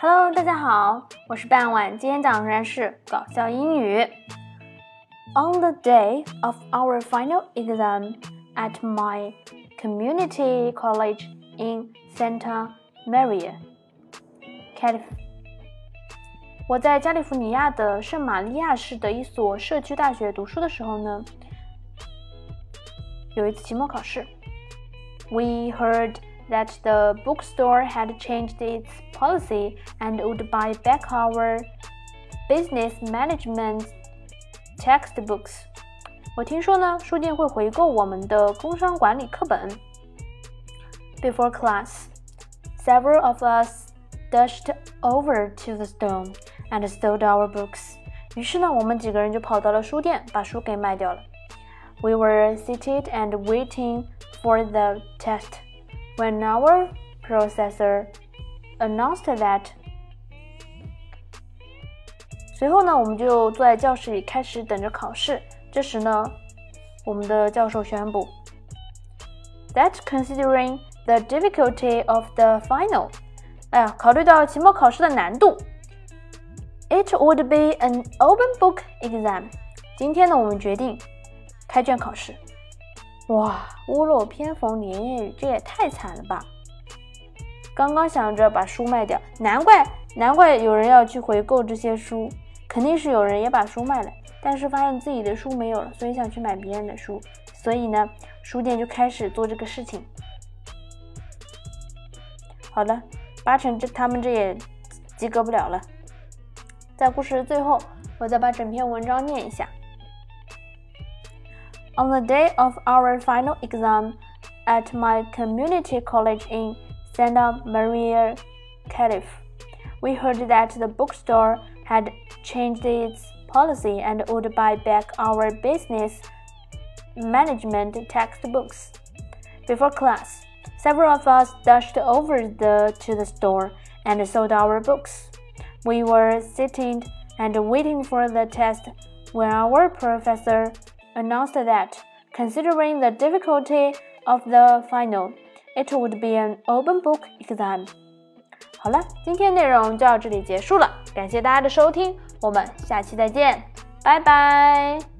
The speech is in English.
Hello，大家好，我是半晚，今天讲的是搞笑英语。On the day of our final exam at my community college in Santa Maria, California，我在加利福尼亚的圣玛利亚市的一所社区大学读书的时候呢，有一次期末考试。We heard that the bookstore had changed its policy and would buy back our business management textbooks. 我听说呢，书店会回购我们的工商管理课本。Before class, several of us dashed over to the store and sold our books. 于是呢，我们几个人就跑到了书店，把书给卖掉了。We were seated and waiting for the test when our processor announced that 随后呢，我们就坐在教室里开始等着考试。这时呢，我们的教授宣布，that considering the difficulty of the final，哎呀，考虑到期末考试的难度，it would be an open book exam。今天呢，我们决定开卷考试。 哇，屋漏偏逢连夜雨，这也太惨了吧！刚刚想着把书卖掉，难怪难怪有人要去回购这些书，肯定是有人也把书卖了，但是发现自己的书没有了，所以想去买别人的书，所以呢，书店就开始做这个事情。好了，八成这他们这也及格不了了。在故事的最后，我再把整篇文章念一下。On the day of our final exam at my community college in Santa Maria, Calif, we heard that the bookstore had changed its policy and would buy back our business management textbooks. Before class, several of us dashed over the, to the store and sold our books. We were sitting and waiting for the test when our professor announced that, considering the difficulty of the final, it would be an open book exam. 好了，今天内容就到这里结束了，感谢大家的收听，我们下期再见，拜拜。